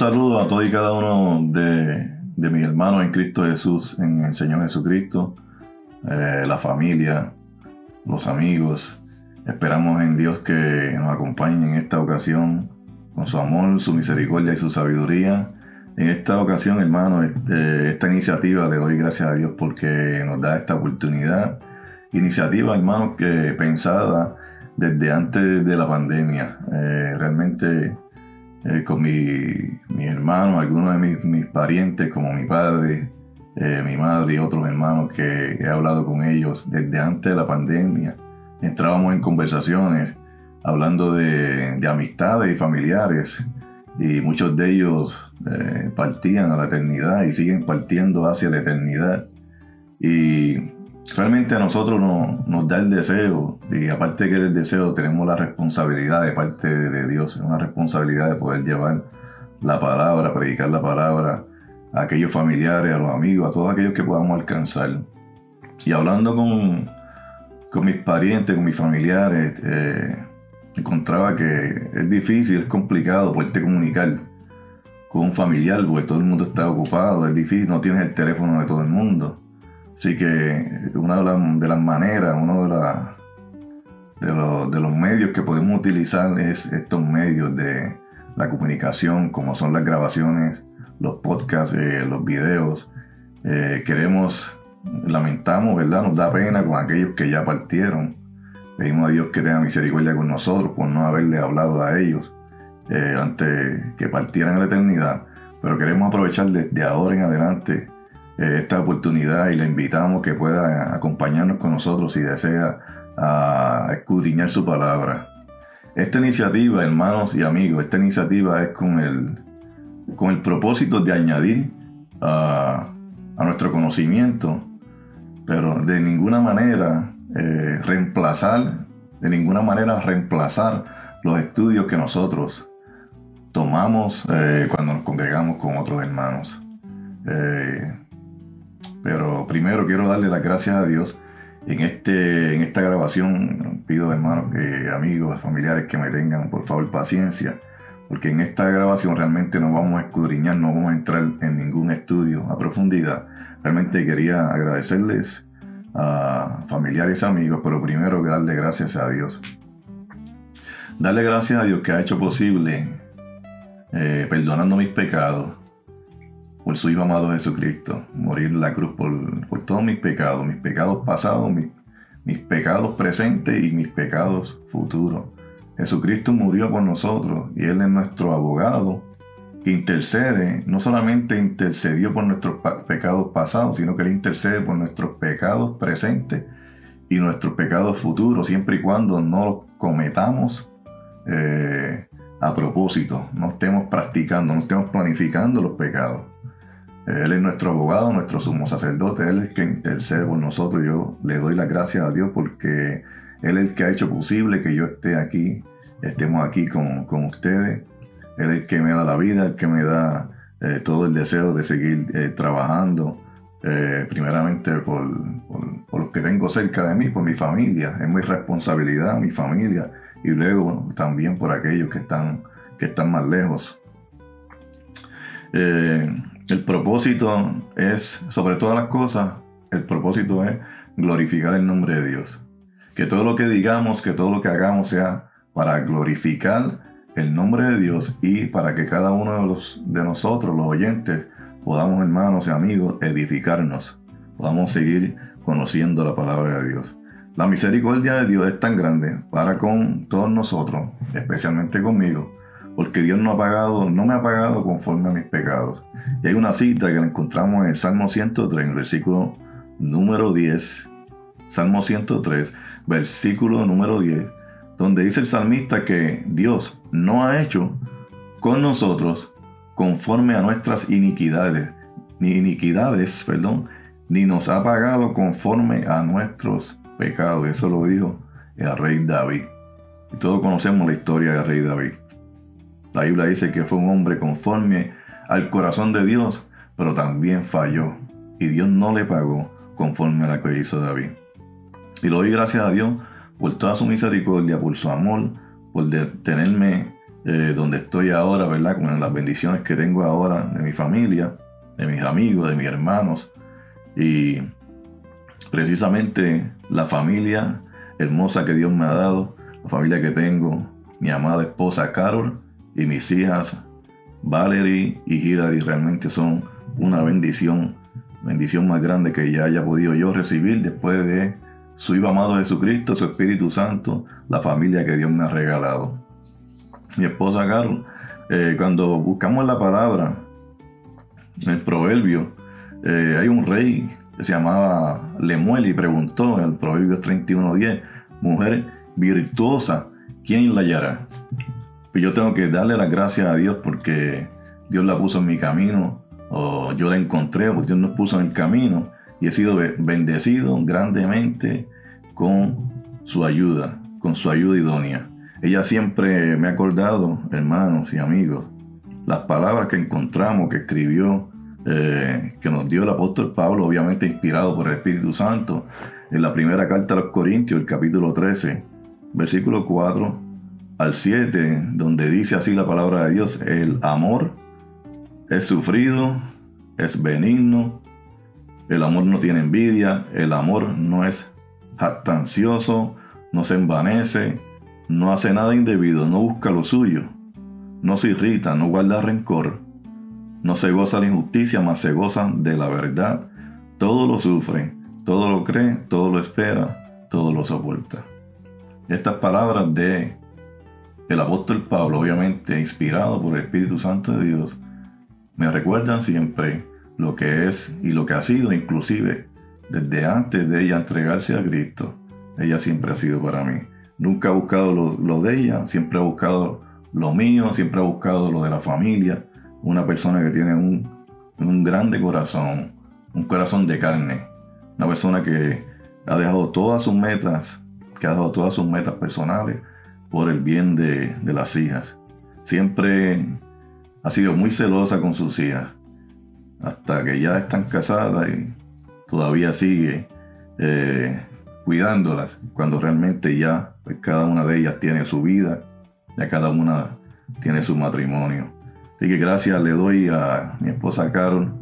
saludo a todos y cada uno de, mis hermanos en Cristo Jesús, en el Señor Jesucristo, eh, la familia, los amigos. Esperamos en Dios que nos acompañe en esta ocasión con su amor, su misericordia y su sabiduría. En esta ocasión, hermano, este, esta iniciativa le doy gracias a Dios porque nos da esta oportunidad. Iniciativa, hermano, que pensada desde antes de la pandemia. Eh, realmente eh, con mi, mi hermano, algunos de mis, parientes, como mi padre, eh, mi madre y otros hermanos que he hablado con ellos desde antes de la pandemia. Entrábamos en conversaciones hablando de, de amistades y familiares y muchos de ellos eh, partían a la eternidad y siguen partiendo hacia la eternidad. Y realmente a nosotros nos da el deseo, y aparte que del deseo tenemos la responsabilidad de parte de Dios, una responsabilidad de poder llevar la palabra, predicar la palabra a aquellos familiares, a los amigos, a todos aquellos que podamos alcanzar. Y hablando con, con mis parientes, con mis familiares, eh, encontraba que es difícil, es complicado poderte comunicar con un familiar porque todo el mundo está ocupado, es difícil, no tienes el teléfono de todo el mundo. Así que una de, las maneras, uno de, los, medios que podemos utilizar es estos medios de la comunicación, como son las grabaciones, los podcasts, eh, los videos. Eh, queremos, lamentamos, ¿verdad? Nos da pena con aquellos que ya partieron. Pedimos a Dios que tenga misericordia con nosotros por no haberle hablado a ellos eh, antes que partieran a la eternidad. Pero queremos aprovechar desde ahora en adelante esta oportunidad y le invitamos que pueda acompañarnos con nosotros si desea escudriñar su palabra. Esta iniciativa, hermanos y amigos, esta iniciativa es con el, con el propósito de añadir a, nuestro conocimiento, pero de ninguna manera eh, reemplazar, de ninguna manera reemplazar los estudios que nosotros tomamos eh, cuando nos congregamos con otros hermanos. Pero primero quiero darle las gracias a Dios. En, este, en esta grabación pido hermanos, que, amigos, familiares que me tengan por favor paciencia, porque en esta grabación realmente no vamos a escudriñar, no vamos a entrar en ningún estudio a profundidad. Realmente quería agradecerles a familiares, amigos, pero primero darle gracias a Dios. Darle gracias a Dios que ha hecho posible, eh, perdonando mis pecados, por su Hijo amado Jesucristo, morir en la cruz por, todos mis pecados, mis pecados pasados, mis, pecados presentes y mis pecados futuros. Jesucristo murió por nosotros y Él es nuestro abogado que intercede, no solamente intercedió por nuestros pecados pasados, sino que Él intercede por nuestros pecados presentes y nuestros pecados futuros, siempre y cuando no los cometamos eh, a propósito, no estemos practicando, no estemos planificando los pecados. Él es nuestro abogado, nuestro sumo sacerdote, Él es el que intercede por nosotros. Yo le doy las gracias a Dios porque Él es el que ha hecho posible que yo esté aquí, estemos aquí con, ustedes. Él es el que me da la vida, el que me da eh, todo el deseo de seguir eh, trabajando, eh, primeramente por, por, los que tengo cerca de mí, por mi familia. Es mi responsabilidad, mi familia, y luego también por aquellos que están, que están más lejos. El propósito es, sobre todas las cosas, el propósito es glorificar el nombre de Dios. Que todo lo que digamos, que todo lo que hagamos sea para glorificar el nombre de Dios y para que cada uno de, los, de nosotros, los oyentes, podamos, hermanos y amigos, edificarnos, podamos seguir conociendo la palabra de Dios. La misericordia de Dios es tan grande para con todos nosotros, especialmente conmigo, porque Dios no ha pagado, no me ha pagado conforme a mis pecados. Y hay una cita que la encontramos en el Salmo 103, en el versículo número 10. Salmo 103, versículo número 10, donde dice el salmista que Dios no ha hecho con nosotros conforme a nuestras iniquidades, ni iniquidades, perdón, ni nos ha pagado conforme a nuestros pecados. Eso lo dijo el rey David. Y todos conocemos la historia del rey David. La Biblia dice que fue un hombre conforme al corazón de Dios, pero también falló. Y Dios no le pagó conforme a lo que hizo David. Y lo doy gracias a Dios por toda su misericordia, por su amor, por tenerme eh, donde estoy ahora, ¿verdad? Con las bendiciones que tengo ahora de mi familia, de mis amigos, de mis hermanos. Y precisamente la familia hermosa que Dios me ha dado, la familia que tengo, mi amada esposa Carol y mis hijas Valerie y Hilary realmente son una bendición, bendición más grande que ya haya podido yo recibir después de su Hijo amado Jesucristo, su Espíritu Santo, la familia que Dios me ha regalado. Mi esposa Carol, eh, cuando buscamos la palabra, el proverbio, eh, hay un rey que se llamaba Lemuel y preguntó en el proverbio 31.10, mujer virtuosa, ¿quién la hallará? Pues yo tengo que darle las gracias a Dios porque Dios la puso en mi camino, o yo la encontré, o Dios nos puso en el camino, y he sido bendecido grandemente con su ayuda, con su ayuda idónea. Ella siempre me ha acordado, hermanos y amigos, las palabras que encontramos, que escribió, eh, que nos dio el apóstol Pablo, obviamente inspirado por el Espíritu Santo, en la primera carta a los Corintios, el capítulo 13, versículo 4 al 7, donde dice así la palabra de Dios, el amor es sufrido, es benigno, el amor no tiene envidia, el amor no es jactancioso, no se envanece, no hace nada indebido, no busca lo suyo, no se irrita, no guarda rencor, no se goza de injusticia, mas se goza de la verdad. Todo lo sufre, todo lo cree, todo lo espera, todo lo soporta. Estas palabras de el apóstol Pablo, obviamente inspirado por el Espíritu Santo de Dios, me recuerdan siempre lo que es y lo que ha sido, inclusive desde antes de ella entregarse a Cristo. Ella siempre ha sido para mí. Nunca ha buscado lo, de ella, siempre ha buscado lo mío, siempre ha buscado lo de la familia. Una persona que tiene un, un grande corazón, un corazón de carne. Una persona que ha dejado todas sus metas, que ha dejado todas sus metas personales por el bien de, de las hijas. Siempre ha sido muy celosa con sus hijas, hasta que ya están casadas y todavía sigue eh, cuidándolas, cuando realmente ya pues, cada una de ellas tiene su vida, ya cada una tiene su matrimonio. Así que gracias le doy a mi esposa Carol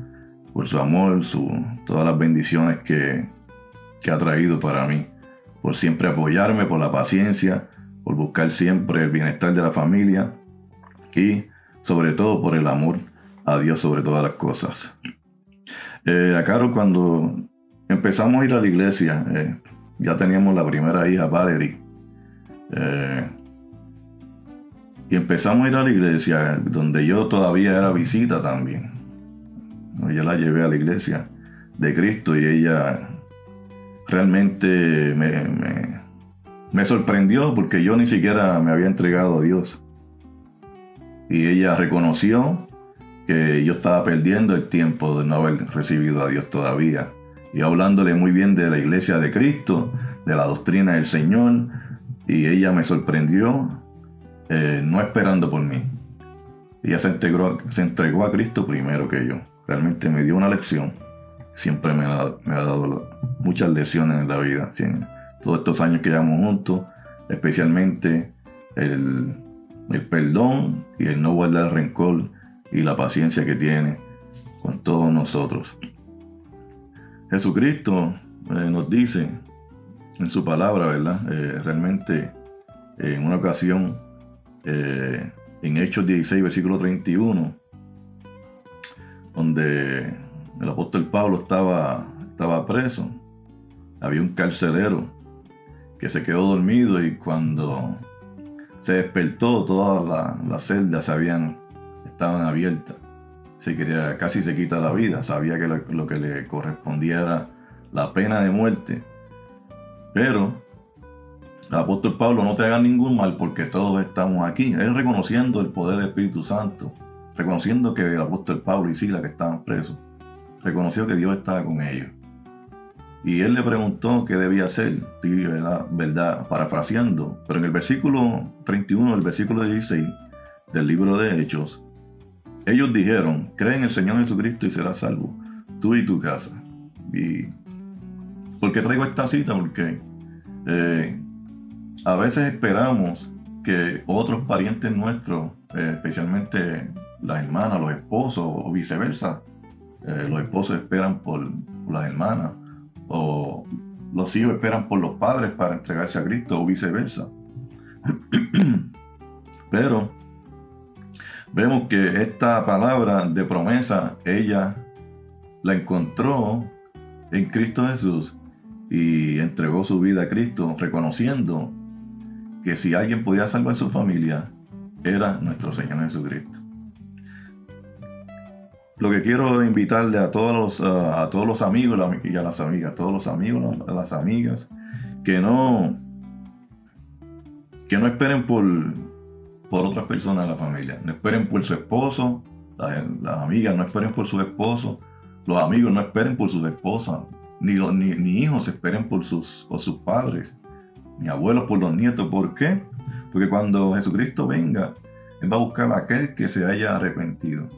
por su amor, su, todas las bendiciones que, que ha traído para mí, por siempre apoyarme, por la paciencia, por buscar siempre el bienestar de la familia y sobre todo por el amor a Dios sobre todas las cosas. Eh, a Carol cuando empezamos a ir a la iglesia, eh, ya teníamos la primera hija, Valerie. Eh, y empezamos a ir a la iglesia, donde yo todavía era visita también. Yo la llevé a la iglesia de Cristo y ella realmente me, me, sorprendió porque yo ni siquiera me había entregado a Dios. Y ella reconoció que yo estaba perdiendo el tiempo de no haber recibido a Dios todavía y hablándole muy bien de la iglesia de Cristo, de la doctrina del Señor, y ella me sorprendió eh, no esperando por mí. Ella se, integró, se entregó a Cristo primero que yo. Realmente me dio una lección. Siempre me ha, dado muchas lecciones en la vida. Todos estos años que llevamos juntos, especialmente el, el perdón y el no guardar rencor y la paciencia que tiene con todos nosotros. Jesucristo eh, nos dice en su palabra, ¿verdad? Eh, realmente en una ocasión, eh, en Hechos 16, versículo 31, donde el apóstol Pablo estaba, estaba preso, había un carcelero que se quedó dormido y cuando se despertó todas las celdas habían, estaban abiertas se quería, casi se quita la vida, sabía que lo, que le correspondía era la pena de muerte. Pero el apóstol Pablo no te haga ningún mal porque todos estamos aquí. Él reconociendo el poder del Espíritu Santo, reconociendo que el apóstol Pablo y Sila que estaban presos, reconoció que Dios estaba con ellos. Y él le preguntó qué debía hacer, ¿verdad? verdad, parafraseando. Pero en el versículo 31, el versículo 16 del libro de Hechos, ellos dijeron, cree en el Señor Jesucristo y serás salvo, tú y tu casa. Y ¿Por qué traigo esta cita? Porque eh, a veces esperamos que otros parientes nuestros, eh, especialmente las hermanas, los esposos o viceversa, eh, los esposos esperan por, las hermanas o los hijos esperan por los padres para entregarse a Cristo o viceversa. Pero vemos que esta palabra de promesa ella la encontró en Cristo Jesús y entregó su vida a Cristo reconociendo que si alguien podía salvar su familia era nuestro Señor Jesucristo. Lo que quiero invitarle a todos los, a todos los amigos y a las amigas, a todos los amigos, a las amigas, que no, que no esperen por, por otras personas de la familia, no esperen por su esposo, las, amigas no esperen por su esposo, los amigos no esperen por sus esposas, ni, ni, ni hijos esperen por sus, por sus padres, ni abuelos por los nietos. ¿Por qué? Porque cuando Jesucristo venga, Él va a buscar a aquel que se haya arrepentido.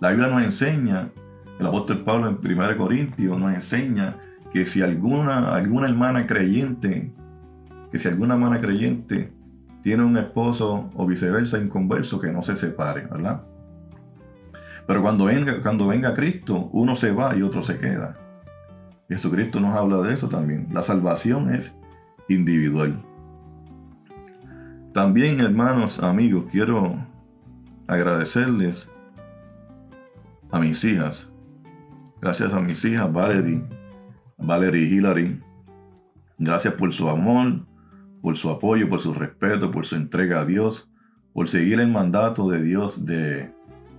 La Biblia nos enseña, el apóstol Pablo en 1 Corintios nos enseña que si alguna, alguna hermana creyente, que si alguna hermana creyente tiene un esposo o viceversa inconverso, que no se separe, ¿verdad? Pero cuando venga, cuando venga Cristo, uno se va y otro se queda. Jesucristo nos habla de eso también. La salvación es individual. También, hermanos, amigos, quiero agradecerles a mis hijas. Gracias a mis hijas, Valerie, Valerie y Hillary. Gracias por su amor, por su apoyo, por su respeto, por su entrega a Dios, por seguir el mandato de Dios de,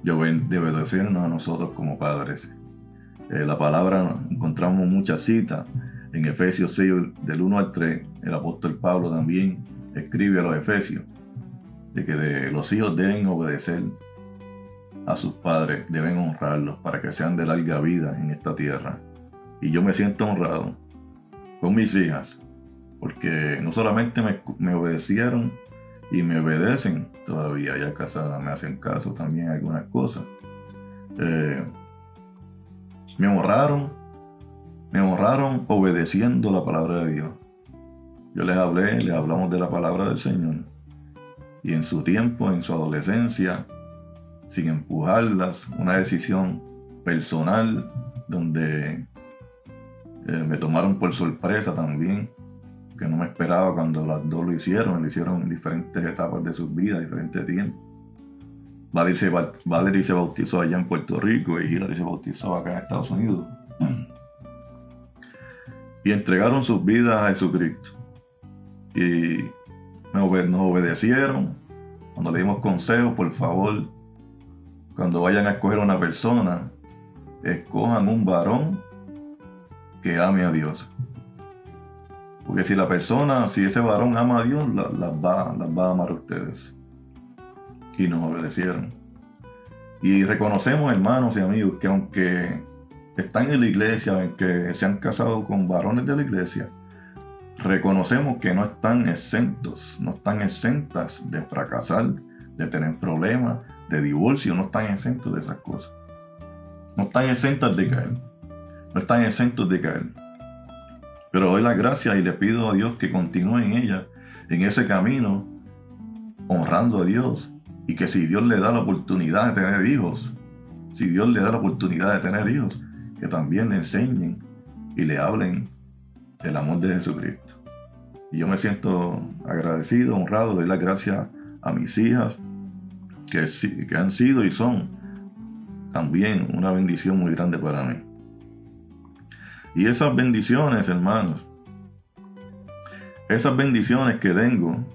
de, obedecernos a nosotros como padres. Eh, la palabra, encontramos muchas citas. En Efesios 6, del 1 al 3, el apóstol Pablo también escribe a los Efesios de que los hijos deben obedecer a sus padres, deben honrarlos para que sean de larga vida en esta tierra. Y yo me siento honrado con mis hijas, porque no solamente me, obedecieron y me obedecen todavía, ya casadas me hacen caso también algunas cosas. Eh, me honraron, me honraron obedeciendo la palabra de Dios. Yo les hablé, les hablamos de la palabra del Señor. Y en su tiempo, en su adolescencia, sin empujarlas, una decisión personal donde eh, me tomaron por sorpresa también, que no me esperaba cuando las dos lo hicieron, lo hicieron en diferentes etapas de sus vidas, diferentes tiempos. Valerie se, bautizó allá en Puerto Rico y Hillary se bautizó acá en Estados Unidos. Y entregaron sus vidas a Jesucristo. Y nos obedecieron. Cuando le dimos consejos, por favor, cuando vayan a escoger una persona, escojan un varón que ame a Dios. Porque si la persona, si ese varón ama a Dios, las, va, las va a amar a ustedes. Y nos obedecieron. Y reconocemos, hermanos y amigos, que aunque están en la iglesia, aunque se han casado con varones de la iglesia, reconocemos que no están exentos, no están exentas de fracasar, de tener problemas, de divorcio no están exentos de esas cosas. No están exentos de caer. No están exentos de caer. Pero doy la gracia y le pido a Dios que continúe en ella, en ese camino, honrando a Dios. Y que si Dios le da la oportunidad de tener hijos, si Dios le da la oportunidad de tener hijos, que también le enseñen y le hablen del amor de Jesucristo. Y yo me siento agradecido, honrado, doy la gracia a mis hijas, que, han sido y son también una bendición muy grande para mí. Y esas bendiciones, hermanos, esas bendiciones que tengo,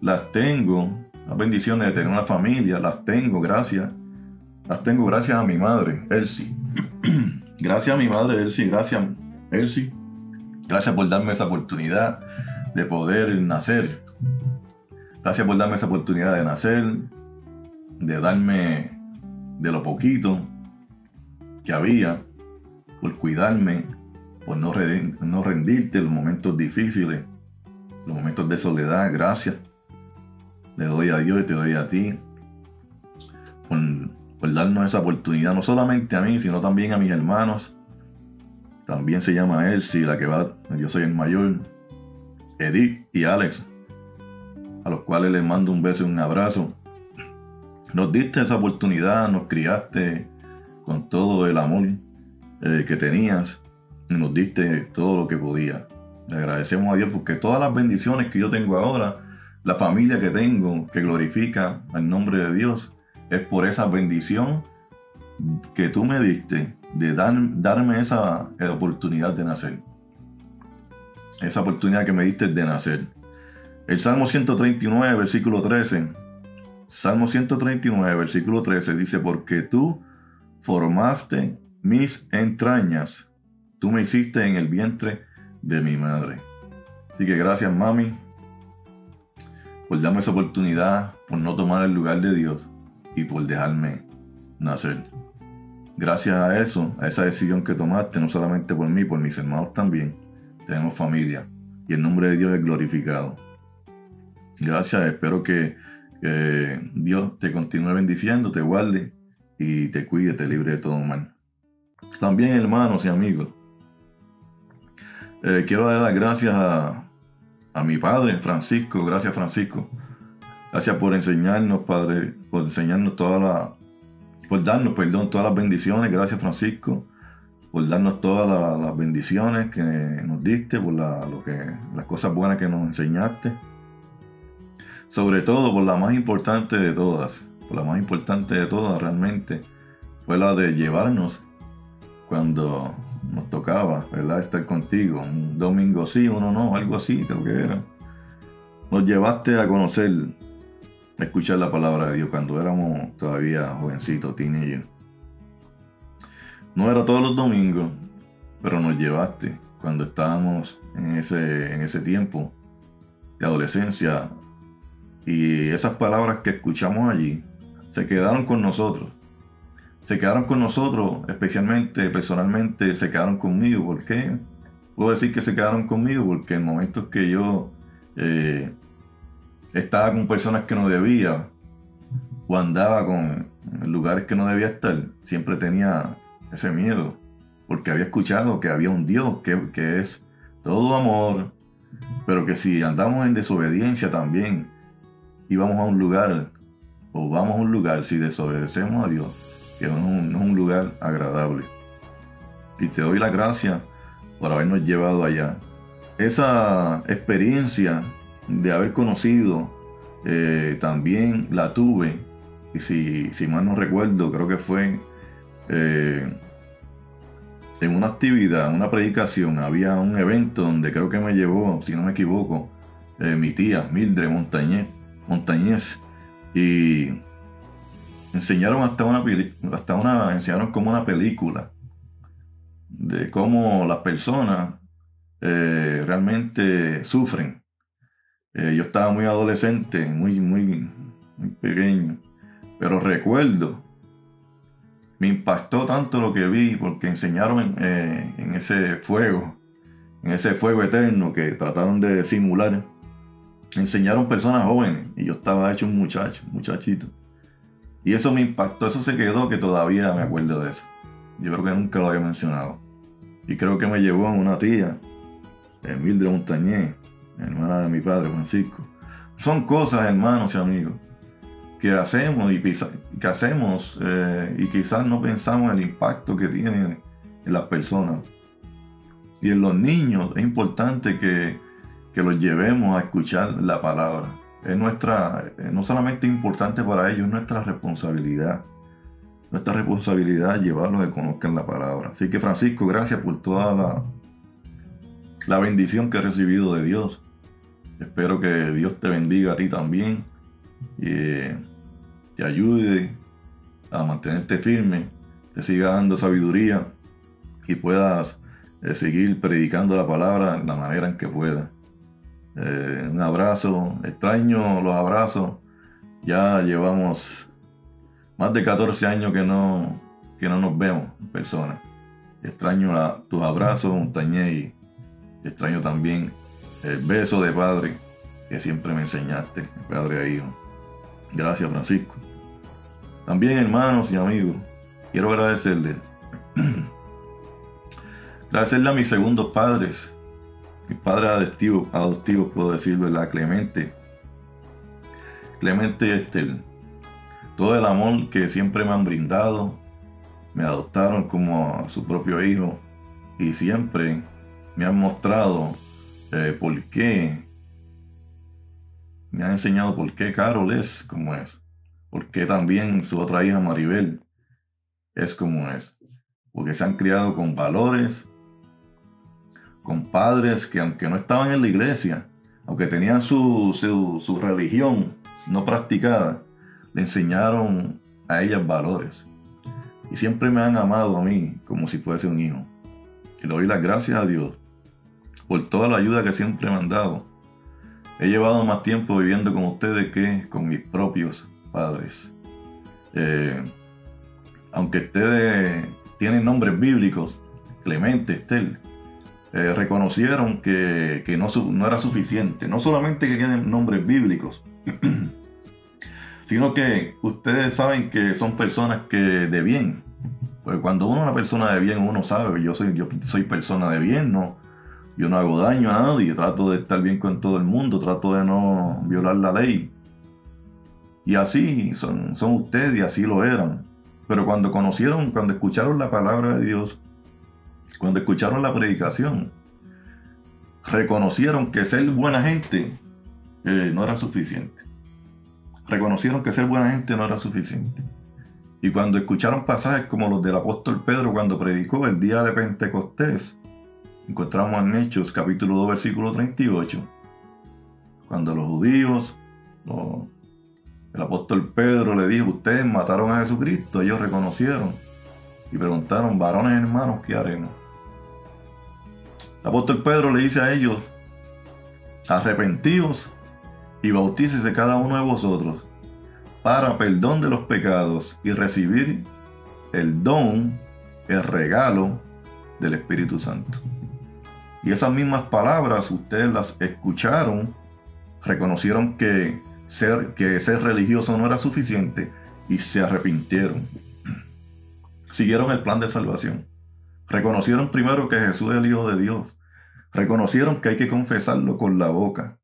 las tengo, las bendiciones de tener una familia, las tengo gracias, las tengo gracias a mi madre, Elsie. gracias a mi madre, Elsie, gracias, Elsie. Gracias por darme esa oportunidad de poder nacer Gracias por darme esa oportunidad de nacer, de darme de lo poquito que había, por cuidarme, por no, rendirte en los momentos difíciles, los momentos de soledad. Gracias. Le doy a Dios y te doy a ti por, por darnos esa oportunidad, no solamente a mí, sino también a mis hermanos. También se llama Elsie, la que va, yo soy el mayor, Edith y Alex a los cuales les mando un beso y un abrazo. Nos diste esa oportunidad, nos criaste con todo el amor eh, que tenías nos diste todo lo que podía. Le agradecemos a Dios porque todas las bendiciones que yo tengo ahora, la familia que tengo que glorifica el nombre de Dios, es por esa bendición que tú me diste de darme esa oportunidad de nacer. Esa oportunidad que me diste de nacer. El Salmo 139, versículo 13. Salmo 139, versículo 13 dice, porque tú formaste mis entrañas, tú me hiciste en el vientre de mi madre. Así que gracias mami por darme esa oportunidad, por no tomar el lugar de Dios y por dejarme nacer. Gracias a eso, a esa decisión que tomaste, no solamente por mí, por mis hermanos también, tenemos familia y el nombre de Dios es glorificado. Gracias, espero que, Dios te continúe bendiciendo, te guarde y te cuide, te libre de todo mal. También, hermanos y amigos, eh, quiero dar las gracias a, mi padre, Francisco. Gracias, Francisco. Gracias por enseñarnos, Padre, por enseñarnos toda la, por darnos, perdón, todas las bendiciones. Gracias, Francisco, por darnos todas las bendiciones que nos diste, por lo que, las cosas buenas que nos enseñaste sobre todo por la más importante de todas, por la más importante de todas realmente, fue la de llevarnos cuando nos tocaba, ¿verdad? Estar contigo, un domingo sí, uno no, algo así creo que era. Nos llevaste a conocer, a escuchar la palabra de Dios cuando éramos todavía jovencitos, teenagers. No era todos los domingos, pero nos llevaste cuando estábamos en ese, en ese tiempo de adolescencia y esas palabras que escuchamos allí se quedaron con nosotros. Se quedaron con nosotros, especialmente, personalmente, se quedaron conmigo. ¿Por qué? Puedo decir que se quedaron conmigo porque en momentos que yo eh, estaba con personas que no debía o andaba con lugares que no debía estar, siempre tenía ese miedo porque había escuchado que había un Dios que, que es todo amor, pero que si andamos en desobediencia también, y vamos a un lugar, o vamos a un lugar si desobedecemos a Dios, que no es un, lugar agradable. Y te doy la gracia por habernos llevado allá. Esa experiencia de haber conocido eh, también la tuve, y si, si, mal no recuerdo, creo que fue eh, en una actividad, una predicación, había un evento donde creo que me llevó, si no me equivoco, eh, mi tía Mildred Montañez montañés y enseñaron hasta una hasta una enseñaron como una película de cómo las personas eh, realmente sufren. Eh, yo estaba muy adolescente muy muy pequeño pero recuerdo me impactó tanto lo que vi porque enseñaron eh, en ese fuego en ese fuego eterno que trataron de simular enseñaron personas jóvenes y yo estaba hecho un muchacho, muchachito. Y eso me impactó, eso se quedó que todavía me acuerdo de eso. Yo creo que nunca lo había mencionado. Y creo que me llevó a una tía, Mildred Montañé, hermana de mi padre Francisco. Son cosas, hermanos y amigos, que hacemos y que hacemos eh, y quizás no pensamos en el impacto que tienen en las personas. Y en los niños es importante que que los llevemos a escuchar la palabra. Es nuestra, eh, no solamente importante para ellos, es nuestra responsabilidad. Nuestra responsabilidad llevarlos a que conozcan la palabra. Así que Francisco, gracias por toda la, la bendición que he recibido de Dios. Espero que Dios te bendiga a ti también y te ayude a mantenerte firme, te siga dando sabiduría y puedas eh, seguir predicando la palabra de la manera en que puedas. Eh, un abrazo, extraño los abrazos. Ya llevamos más de 14 años que no, que no nos vemos en persona. Extraño tus abrazos, montañé, y extraño también el beso de padre que siempre me enseñaste, padre a hijo. Gracias, Francisco. También, hermanos y amigos, quiero agradecerle. agradecerle a mis segundos padres, mi padre adoptivo, adoptivo puedo decir, ¿verdad? Clemente, Clemente Estel, todo el amor que siempre me han brindado, me adoptaron como a su propio hijo y siempre me han mostrado eh, por qué, me han enseñado por qué Carol es como es, por qué también su otra hija Maribel es como es, porque se han criado con valores, con padres que aunque no estaban en la iglesia, aunque tenían su, su, religión no practicada, le enseñaron a ellas valores. Y siempre me han amado a mí como si fuese un hijo. Y le doy las gracias a Dios por toda la ayuda que siempre me han dado. He llevado más tiempo viviendo con ustedes que con mis propios padres. Eh, aunque ustedes tienen nombres bíblicos, Clemente, Estel, eh, reconocieron que, no, no, era suficiente. No solamente que tienen nombres bíblicos, sino que ustedes saben que son personas que de bien. Pues cuando uno es una persona de bien, uno sabe, yo soy, yo soy persona de bien, no, yo no hago daño a nadie, trato de estar bien con todo el mundo, trato de no violar la ley. Y así son, son ustedes y así lo eran. Pero cuando conocieron, cuando escucharon la palabra de Dios, cuando escucharon la predicación, reconocieron que ser buena gente eh, no era suficiente. Reconocieron que ser buena gente no era suficiente. Y cuando escucharon pasajes como los del apóstol Pedro cuando predicó el día de Pentecostés, encontramos en Hechos capítulo 2 versículo 38, cuando los judíos, el apóstol Pedro le dijo, ustedes mataron a Jesucristo, ellos reconocieron y preguntaron, varones hermanos, ¿qué haremos? El apóstol Pedro le dice a ellos, arrepentidos y bautícese cada uno de vosotros para perdón de los pecados y recibir el don, el regalo del Espíritu Santo. Y esas mismas palabras ustedes las escucharon, reconocieron que ser, que ser religioso no era suficiente y se arrepintieron siguieron el plan de salvación. Reconocieron primero que Jesús es el Hijo de Dios. Reconocieron que hay que confesarlo con la boca.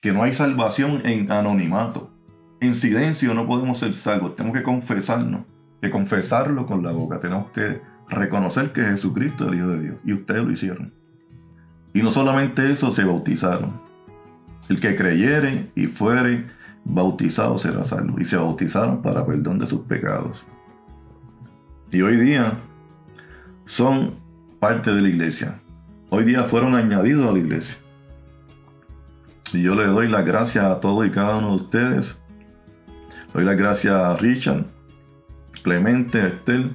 Que no hay salvación en anonimato. En silencio no podemos ser salvos. Tenemos que confesarnos. Que confesarlo con la boca. Tenemos que reconocer que Jesucristo es el Hijo de Dios. Y ustedes lo hicieron. Y no solamente eso, se bautizaron. El que creyere y fuere bautizado será salvo. Y se bautizaron para perdón de sus pecados y hoy día son parte de la iglesia. Hoy día fueron añadidos a la iglesia. Y yo le doy las gracias a todos y cada uno de ustedes. doy las gracias a Richard, Clemente, Estel.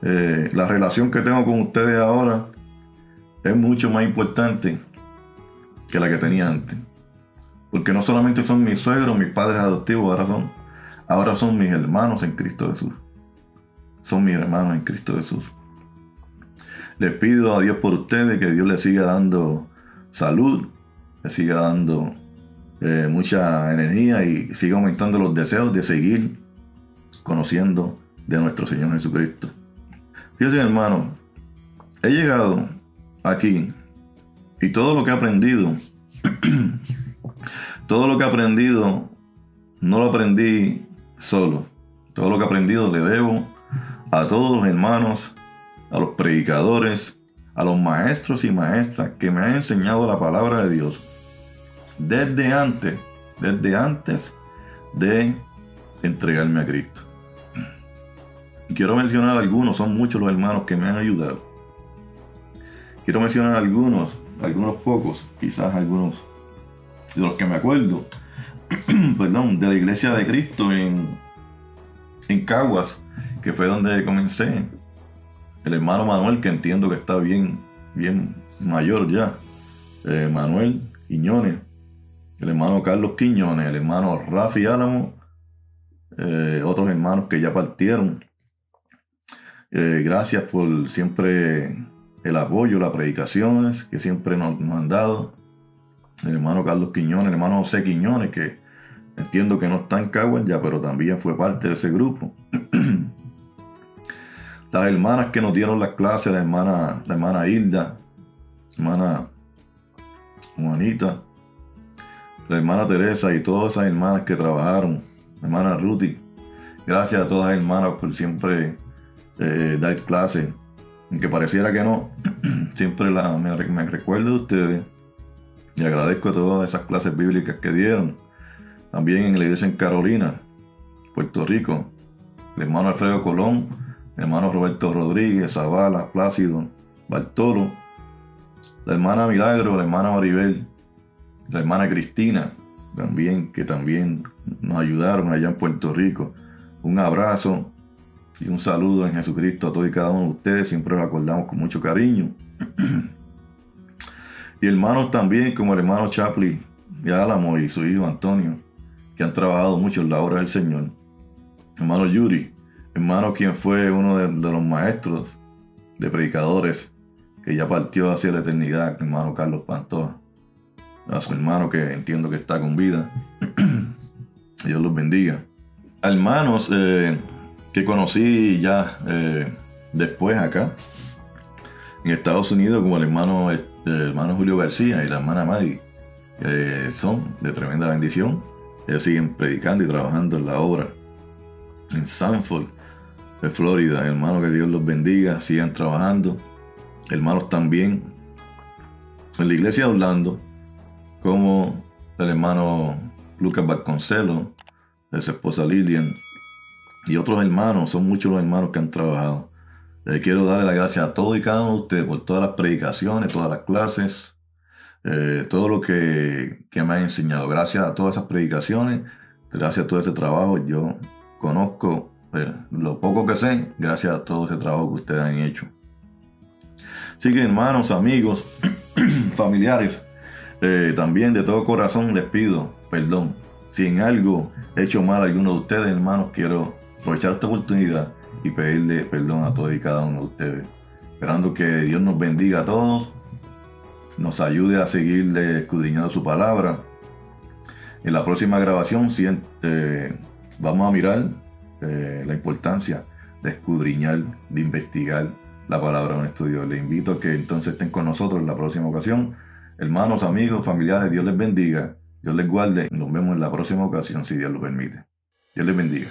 Eh, la relación que tengo con ustedes ahora es mucho más importante que la que tenía antes. Porque no solamente son mis suegros, mis padres adoptivos, ahora son, ahora son mis hermanos en Cristo Jesús son mis hermanos en Cristo Jesús. Les pido a Dios por ustedes que Dios les siga dando salud, les siga dando eh, mucha energía y siga aumentando los deseos de seguir conociendo de nuestro Señor Jesucristo. Fíjense hermano, he llegado aquí y todo lo que he aprendido, todo lo que he aprendido, no lo aprendí solo. Todo lo que he aprendido le debo a todos los hermanos, a los predicadores, a los maestros y maestras que me han enseñado la palabra de Dios desde antes, desde antes de entregarme a Cristo. Quiero mencionar algunos, son muchos los hermanos que me han ayudado. Quiero mencionar algunos, algunos pocos, quizás algunos de los que me acuerdo, perdón, de la iglesia de Cristo en, en Caguas, que fue donde comencé. El hermano Manuel, que entiendo que está bien, bien mayor ya. Eh, Manuel Quiñones. El hermano Carlos Quiñones. El hermano Rafi Álamo. Eh, otros hermanos que ya partieron. Eh, gracias por siempre el apoyo, las predicaciones que siempre nos, nos, han dado. El hermano Carlos Quiñones, el hermano José Quiñones, que entiendo que no está en Caguas ya, pero también fue parte de ese grupo. las hermanas que nos dieron las clases, la hermana, la hermana Hilda, hermana Juanita, la hermana Teresa y todas esas hermanas que trabajaron, hermana Ruthie. Gracias a todas las hermanas por siempre eh, dar clases. Aunque pareciera que no, siempre la, me, recuerdo de ustedes y agradezco todas esas clases bíblicas que dieron. También en la iglesia en Carolina, Puerto Rico, el hermano Alfredo Colón, hermano Roberto Rodríguez, Zavala, Plácido, Bartolo, la hermana Milagro, la hermana Maribel, la hermana Cristina, también, que también nos ayudaron allá en Puerto Rico. Un abrazo y un saludo en Jesucristo a todos y cada uno de ustedes, siempre lo acordamos con mucho cariño. y hermanos también, como el hermano Chaplin y Álamo y su hijo Antonio, que han trabajado mucho en la obra del Señor. Hermano Yuri, hermano quien fue uno de, los maestros de predicadores que ya partió hacia la eternidad, hermano Carlos Pantoja. A su hermano que entiendo que está con vida. Dios los bendiga. A hermanos eh, que conocí ya eh, después acá, en Estados Unidos, como el hermano, el hermano Julio García y la hermana Maggie, son de tremenda bendición. Ellos siguen predicando y trabajando en la obra. En Sanford, de Florida, hermano, que Dios los bendiga, sigan trabajando hermanos también en la iglesia de Orlando, como el hermano Lucas Vasconcelos, de su esposa Lilian, y otros hermanos, son muchos los hermanos que han trabajado. Les quiero darle las gracias a todos y cada uno de ustedes por todas las predicaciones, todas las clases, eh, todo lo que, que, me han enseñado. Gracias a todas esas predicaciones, gracias a todo ese trabajo. Yo conozco lo poco que sé, gracias a todo ese trabajo que ustedes han hecho. Así que hermanos, amigos, familiares, eh, también de todo corazón les pido perdón. Si en algo he hecho mal a alguno de ustedes, hermanos, quiero aprovechar esta oportunidad y pedirle perdón a todos y cada uno de ustedes. Esperando que Dios nos bendiga a todos, nos ayude a seguir escudriñando su palabra. En la próxima grabación eh, vamos a mirar eh, la importancia de escudriñar, de investigar la palabra de un estudio. Le invito a que entonces estén con nosotros en la próxima ocasión. Hermanos, amigos, familiares, Dios les bendiga, Dios les guarde. Nos vemos en la próxima ocasión si Dios lo permite. Dios les bendiga.